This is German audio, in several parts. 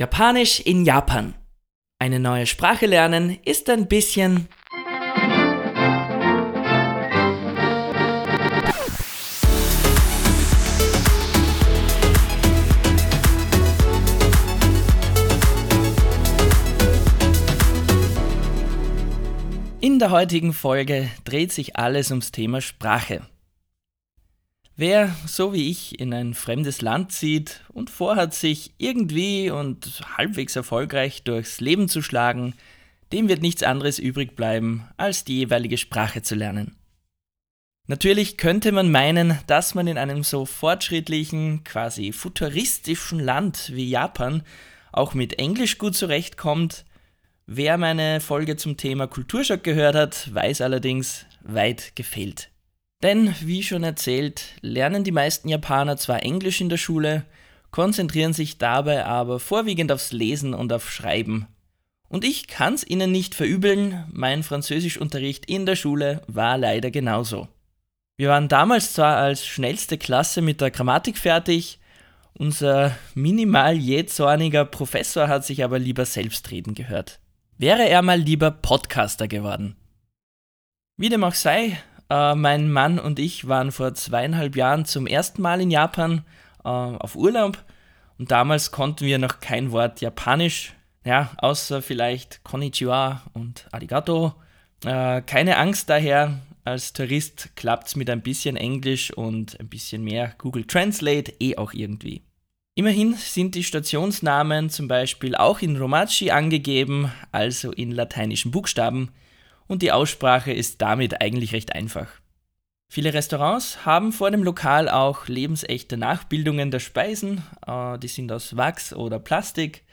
Japanisch in Japan. Eine neue Sprache lernen ist ein bisschen... In der heutigen Folge dreht sich alles ums Thema Sprache. Wer, so wie ich, in ein fremdes Land zieht und vorhat, sich irgendwie und halbwegs erfolgreich durchs Leben zu schlagen, dem wird nichts anderes übrig bleiben, als die jeweilige Sprache zu lernen. Natürlich könnte man meinen, dass man in einem so fortschrittlichen, quasi futuristischen Land wie Japan auch mit Englisch gut zurechtkommt. Wer meine Folge zum Thema Kulturschock gehört hat, weiß allerdings, weit gefehlt. Denn, wie schon erzählt, lernen die meisten Japaner zwar Englisch in der Schule, konzentrieren sich dabei aber vorwiegend aufs Lesen und auf Schreiben. Und ich kann's ihnen nicht verübeln, mein Französischunterricht in der Schule war leider genauso. Wir waren damals zwar als schnellste Klasse mit der Grammatik fertig, unser minimal jähzorniger Professor hat sich aber lieber selbst reden gehört. Wäre er mal lieber Podcaster geworden. Wie dem auch sei, äh, mein Mann und ich waren vor zweieinhalb Jahren zum ersten Mal in Japan äh, auf Urlaub und damals konnten wir noch kein Wort Japanisch, ja, außer vielleicht Konnichiwa und Arigato. Äh, keine Angst daher, als Tourist klappt es mit ein bisschen Englisch und ein bisschen mehr Google Translate eh auch irgendwie. Immerhin sind die Stationsnamen zum Beispiel auch in Romaji angegeben, also in lateinischen Buchstaben, und die Aussprache ist damit eigentlich recht einfach. Viele Restaurants haben vor dem Lokal auch lebensechte Nachbildungen der Speisen, äh, die sind aus Wachs oder Plastik.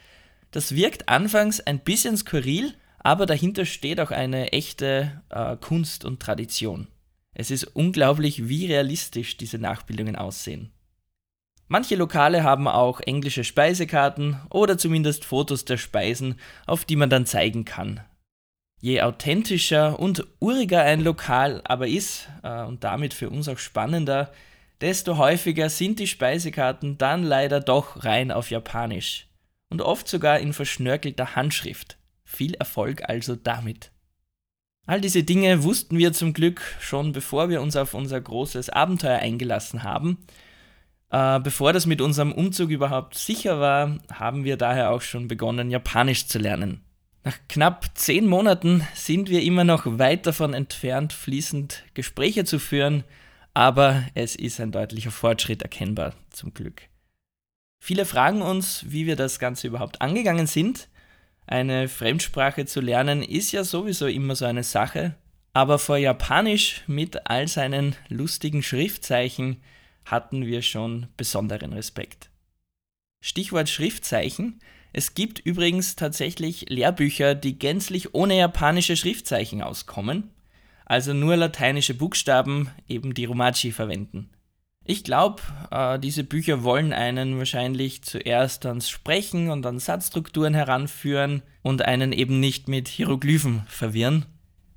Das wirkt anfangs ein bisschen skurril, aber dahinter steht auch eine echte äh, Kunst und Tradition. Es ist unglaublich, wie realistisch diese Nachbildungen aussehen. Manche Lokale haben auch englische Speisekarten oder zumindest Fotos der Speisen, auf die man dann zeigen kann. Je authentischer und uriger ein Lokal aber ist äh, und damit für uns auch spannender, desto häufiger sind die Speisekarten dann leider doch rein auf Japanisch und oft sogar in verschnörkelter Handschrift. Viel Erfolg also damit. All diese Dinge wussten wir zum Glück schon bevor wir uns auf unser großes Abenteuer eingelassen haben. Äh, bevor das mit unserem Umzug überhaupt sicher war, haben wir daher auch schon begonnen, Japanisch zu lernen. Nach knapp zehn Monaten sind wir immer noch weit davon entfernt, fließend Gespräche zu führen, aber es ist ein deutlicher Fortschritt erkennbar, zum Glück. Viele fragen uns, wie wir das Ganze überhaupt angegangen sind. Eine Fremdsprache zu lernen ist ja sowieso immer so eine Sache, aber vor Japanisch mit all seinen lustigen Schriftzeichen hatten wir schon besonderen Respekt. Stichwort Schriftzeichen es gibt übrigens tatsächlich Lehrbücher, die gänzlich ohne japanische Schriftzeichen auskommen, also nur lateinische Buchstaben, eben die Romaji verwenden. Ich glaube, äh, diese Bücher wollen einen wahrscheinlich zuerst ans Sprechen und an Satzstrukturen heranführen und einen eben nicht mit Hieroglyphen verwirren.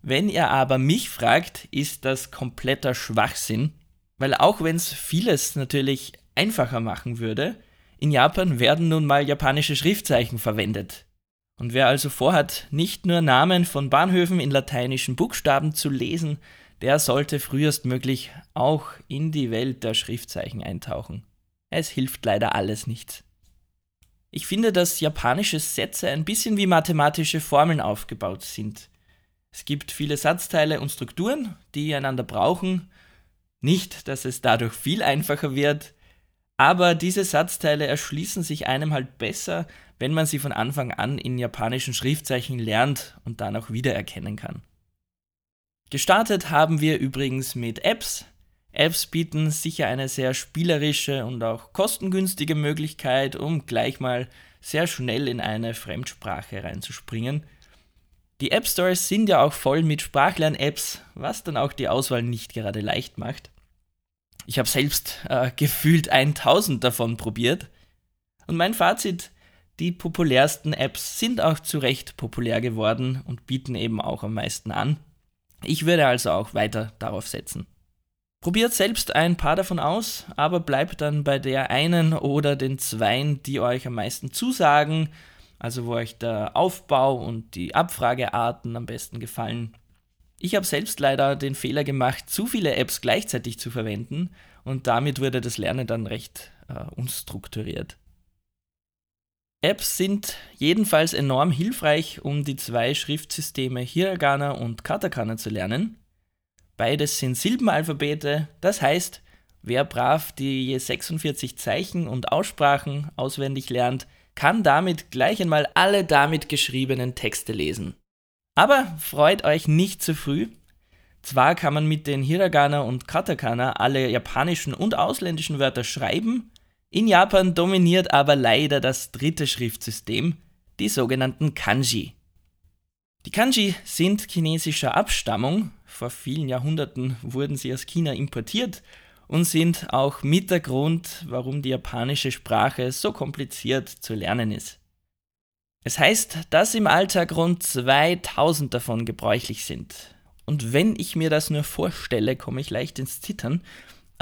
Wenn ihr aber mich fragt, ist das kompletter Schwachsinn, weil auch wenn es vieles natürlich einfacher machen würde, in Japan werden nun mal japanische Schriftzeichen verwendet. Und wer also vorhat, nicht nur Namen von Bahnhöfen in lateinischen Buchstaben zu lesen, der sollte frühestmöglich auch in die Welt der Schriftzeichen eintauchen. Es hilft leider alles nichts. Ich finde, dass japanische Sätze ein bisschen wie mathematische Formeln aufgebaut sind. Es gibt viele Satzteile und Strukturen, die einander brauchen. Nicht, dass es dadurch viel einfacher wird, aber diese Satzteile erschließen sich einem halt besser, wenn man sie von Anfang an in japanischen Schriftzeichen lernt und dann auch wiedererkennen kann. Gestartet haben wir übrigens mit Apps. Apps bieten sicher eine sehr spielerische und auch kostengünstige Möglichkeit, um gleich mal sehr schnell in eine Fremdsprache reinzuspringen. Die App Stores sind ja auch voll mit Sprachlern-Apps, was dann auch die Auswahl nicht gerade leicht macht. Ich habe selbst äh, gefühlt 1000 davon probiert. Und mein Fazit, die populärsten Apps sind auch zu Recht populär geworden und bieten eben auch am meisten an. Ich würde also auch weiter darauf setzen. Probiert selbst ein paar davon aus, aber bleibt dann bei der einen oder den zweien, die euch am meisten zusagen, also wo euch der Aufbau und die Abfragearten am besten gefallen. Ich habe selbst leider den Fehler gemacht, zu viele Apps gleichzeitig zu verwenden und damit wurde das Lernen dann recht äh, unstrukturiert. Apps sind jedenfalls enorm hilfreich, um die zwei Schriftsysteme Hiragana und Katakana zu lernen. Beides sind Silbenalphabete, das heißt, wer brav die je 46 Zeichen und Aussprachen auswendig lernt, kann damit gleich einmal alle damit geschriebenen Texte lesen. Aber freut euch nicht zu früh. Zwar kann man mit den Hiragana und Katakana alle japanischen und ausländischen Wörter schreiben, in Japan dominiert aber leider das dritte Schriftsystem, die sogenannten Kanji. Die Kanji sind chinesischer Abstammung, vor vielen Jahrhunderten wurden sie aus China importiert und sind auch mit der Grund, warum die japanische Sprache so kompliziert zu lernen ist. Es heißt, dass im Alltag rund 2000 davon gebräuchlich sind. Und wenn ich mir das nur vorstelle, komme ich leicht ins Zittern,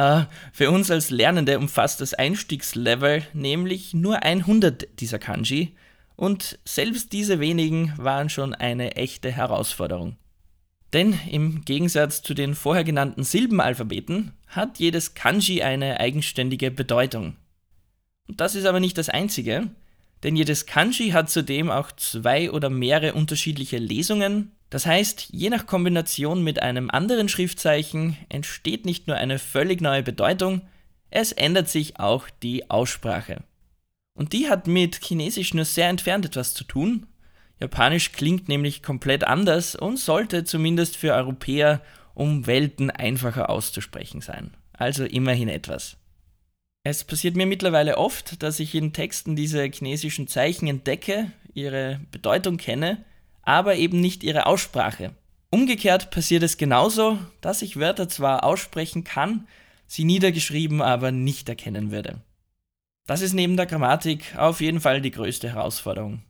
Uh, für uns als Lernende umfasst das Einstiegslevel nämlich nur 100 dieser Kanji und selbst diese wenigen waren schon eine echte Herausforderung. Denn im Gegensatz zu den vorher genannten Silbenalphabeten hat jedes Kanji eine eigenständige Bedeutung. Und das ist aber nicht das einzige, denn jedes Kanji hat zudem auch zwei oder mehrere unterschiedliche Lesungen das heißt, je nach Kombination mit einem anderen Schriftzeichen entsteht nicht nur eine völlig neue Bedeutung, es ändert sich auch die Aussprache. Und die hat mit Chinesisch nur sehr entfernt etwas zu tun. Japanisch klingt nämlich komplett anders und sollte zumindest für Europäer um Welten einfacher auszusprechen sein. Also immerhin etwas. Es passiert mir mittlerweile oft, dass ich in Texten diese chinesischen Zeichen entdecke, ihre Bedeutung kenne aber eben nicht ihre Aussprache. Umgekehrt passiert es genauso, dass ich Wörter zwar aussprechen kann, sie niedergeschrieben aber nicht erkennen würde. Das ist neben der Grammatik auf jeden Fall die größte Herausforderung.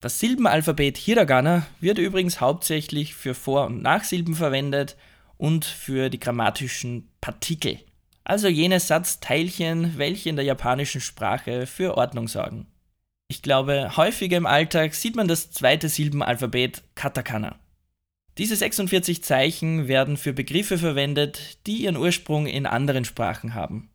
Das Silbenalphabet Hiragana wird übrigens hauptsächlich für Vor- und Nachsilben verwendet und für die grammatischen Partikel, also jene Satzteilchen, welche in der japanischen Sprache für Ordnung sorgen. Ich glaube, häufiger im Alltag sieht man das zweite Silbenalphabet Katakana. Diese 46 Zeichen werden für Begriffe verwendet, die ihren Ursprung in anderen Sprachen haben.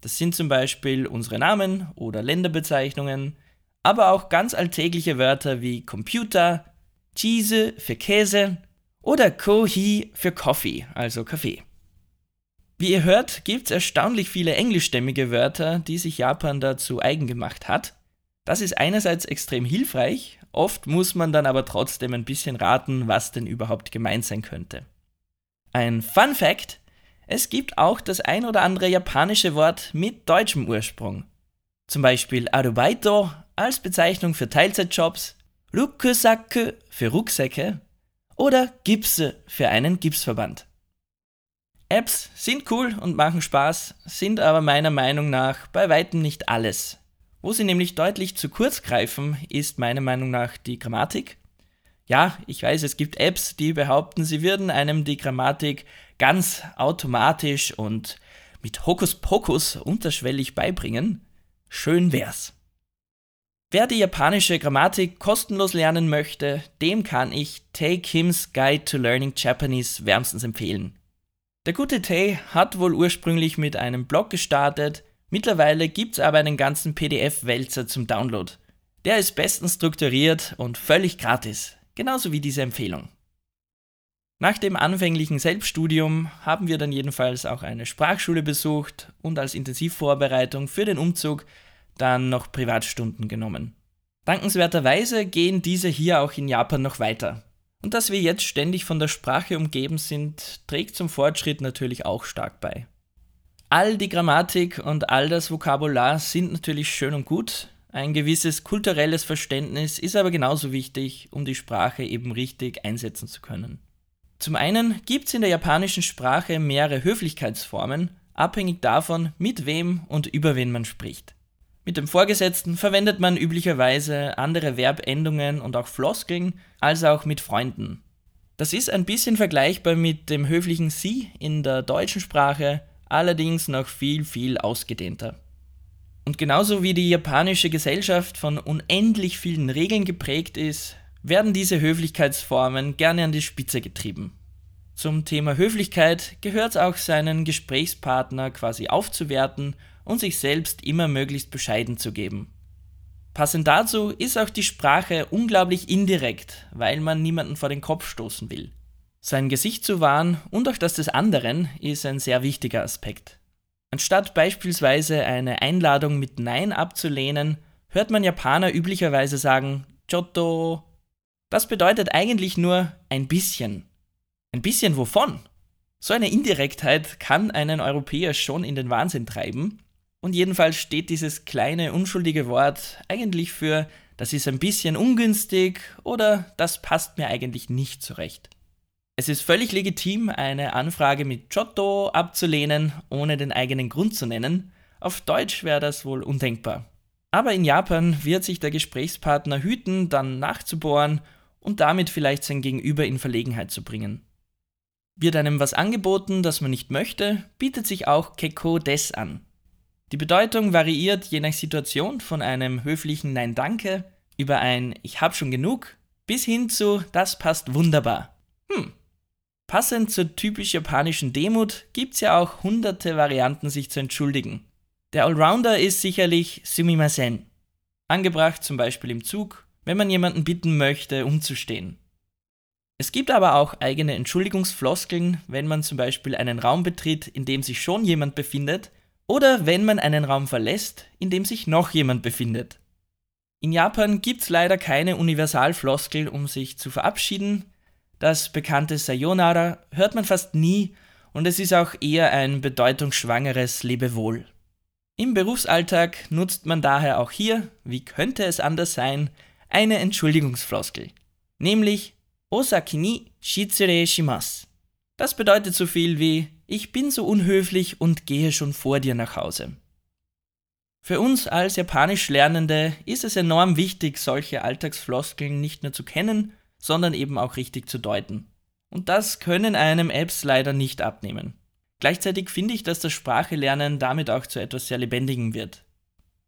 Das sind zum Beispiel unsere Namen oder Länderbezeichnungen, aber auch ganz alltägliche Wörter wie Computer, Cheese für Käse oder Kohi für Coffee, also Kaffee. Wie ihr hört, gibt es erstaunlich viele englischstämmige Wörter, die sich Japan dazu eigen gemacht hat. Das ist einerseits extrem hilfreich, oft muss man dann aber trotzdem ein bisschen raten, was denn überhaupt gemeint sein könnte. Ein Fun Fact: Es gibt auch das ein oder andere japanische Wort mit deutschem Ursprung. Zum Beispiel Arubaito als Bezeichnung für Teilzeitjobs, Rukusaku für Rucksäcke oder Gipse für einen Gipsverband. Apps sind cool und machen Spaß, sind aber meiner Meinung nach bei weitem nicht alles, wo sie nämlich deutlich zu kurz greifen, ist meiner Meinung nach die Grammatik. Ja, ich weiß, es gibt Apps, die behaupten, sie würden einem die Grammatik ganz automatisch und mit Hokuspokus unterschwellig beibringen. Schön wär's. Wer die japanische Grammatik kostenlos lernen möchte, dem kann ich Tay Kim's Guide to Learning Japanese wärmstens empfehlen. Der gute Tay hat wohl ursprünglich mit einem Blog gestartet, Mittlerweile gibt es aber einen ganzen PDF-Wälzer zum Download. Der ist bestens strukturiert und völlig gratis, genauso wie diese Empfehlung. Nach dem anfänglichen Selbststudium haben wir dann jedenfalls auch eine Sprachschule besucht und als Intensivvorbereitung für den Umzug dann noch Privatstunden genommen. Dankenswerterweise gehen diese hier auch in Japan noch weiter. Und dass wir jetzt ständig von der Sprache umgeben sind, trägt zum Fortschritt natürlich auch stark bei. All die Grammatik und all das Vokabular sind natürlich schön und gut. Ein gewisses kulturelles Verständnis ist aber genauso wichtig, um die Sprache eben richtig einsetzen zu können. Zum einen gibt es in der japanischen Sprache mehrere Höflichkeitsformen, abhängig davon, mit wem und über wen man spricht. Mit dem Vorgesetzten verwendet man üblicherweise andere Verbendungen und auch Floskeln als auch mit Freunden. Das ist ein bisschen vergleichbar mit dem höflichen Sie in der deutschen Sprache, allerdings noch viel, viel ausgedehnter. Und genauso wie die japanische Gesellschaft von unendlich vielen Regeln geprägt ist, werden diese Höflichkeitsformen gerne an die Spitze getrieben. Zum Thema Höflichkeit gehört es auch seinen Gesprächspartner quasi aufzuwerten und sich selbst immer möglichst bescheiden zu geben. Passend dazu ist auch die Sprache unglaublich indirekt, weil man niemanden vor den Kopf stoßen will. Sein Gesicht zu wahren und auch das des anderen ist ein sehr wichtiger Aspekt. Anstatt beispielsweise eine Einladung mit Nein abzulehnen, hört man Japaner üblicherweise sagen Chotto. Das bedeutet eigentlich nur ein bisschen. Ein bisschen wovon? So eine Indirektheit kann einen Europäer schon in den Wahnsinn treiben. Und jedenfalls steht dieses kleine unschuldige Wort eigentlich für das ist ein bisschen ungünstig oder das passt mir eigentlich nicht zurecht. Es ist völlig legitim, eine Anfrage mit Giotto abzulehnen, ohne den eigenen Grund zu nennen. Auf Deutsch wäre das wohl undenkbar. Aber in Japan wird sich der Gesprächspartner hüten, dann nachzubohren und damit vielleicht sein Gegenüber in Verlegenheit zu bringen. Wird einem was angeboten, das man nicht möchte, bietet sich auch Kekko des an. Die Bedeutung variiert je nach Situation von einem höflichen Nein Danke über ein Ich hab schon genug bis hin zu Das passt wunderbar. Hm. Passend zur typisch japanischen Demut gibt's ja auch hunderte Varianten, sich zu entschuldigen. Der Allrounder ist sicherlich Sumimasen. Angebracht zum Beispiel im Zug, wenn man jemanden bitten möchte, umzustehen. Es gibt aber auch eigene Entschuldigungsfloskeln, wenn man zum Beispiel einen Raum betritt, in dem sich schon jemand befindet, oder wenn man einen Raum verlässt, in dem sich noch jemand befindet. In Japan gibt es leider keine Universalfloskel, um sich zu verabschieden. Das bekannte Sayonara hört man fast nie und es ist auch eher ein bedeutungsschwangeres Lebewohl. Im Berufsalltag nutzt man daher auch hier, wie könnte es anders sein, eine Entschuldigungsfloskel, nämlich Osaki ni shitsure shimasu. Das bedeutet so viel wie ich bin so unhöflich und gehe schon vor dir nach Hause. Für uns als Japanisch Lernende ist es enorm wichtig, solche Alltagsfloskeln nicht nur zu kennen, sondern eben auch richtig zu deuten. Und das können einem Apps leider nicht abnehmen. Gleichzeitig finde ich, dass das Sprachelernen damit auch zu etwas sehr Lebendigem wird.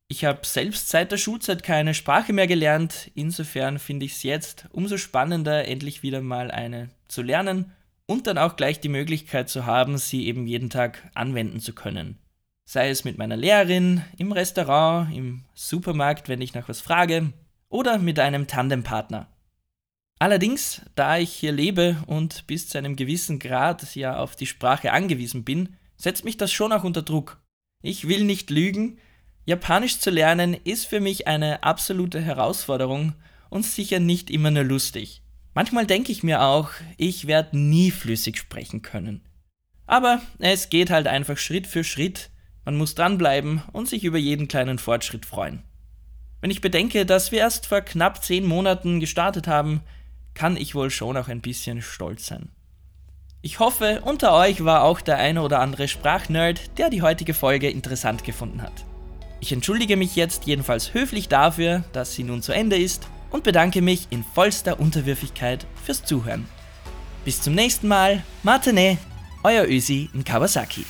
Ich habe selbst seit der Schulzeit keine Sprache mehr gelernt, insofern finde ich es jetzt umso spannender, endlich wieder mal eine zu lernen und dann auch gleich die Möglichkeit zu haben, sie eben jeden Tag anwenden zu können. Sei es mit meiner Lehrerin, im Restaurant, im Supermarkt, wenn ich nach was frage, oder mit einem Tandempartner. Allerdings, da ich hier lebe und bis zu einem gewissen Grad ja auf die Sprache angewiesen bin, setzt mich das schon auch unter Druck. Ich will nicht lügen, Japanisch zu lernen ist für mich eine absolute Herausforderung und sicher nicht immer nur lustig. Manchmal denke ich mir auch, ich werde nie flüssig sprechen können. Aber es geht halt einfach Schritt für Schritt, man muss dranbleiben und sich über jeden kleinen Fortschritt freuen. Wenn ich bedenke, dass wir erst vor knapp zehn Monaten gestartet haben, kann ich wohl schon auch ein bisschen stolz sein. Ich hoffe, unter euch war auch der eine oder andere Sprachnerd, der die heutige Folge interessant gefunden hat. Ich entschuldige mich jetzt jedenfalls höflich dafür, dass sie nun zu Ende ist und bedanke mich in vollster Unterwürfigkeit fürs Zuhören. Bis zum nächsten Mal, Matane, euer Ösi in Kawasaki.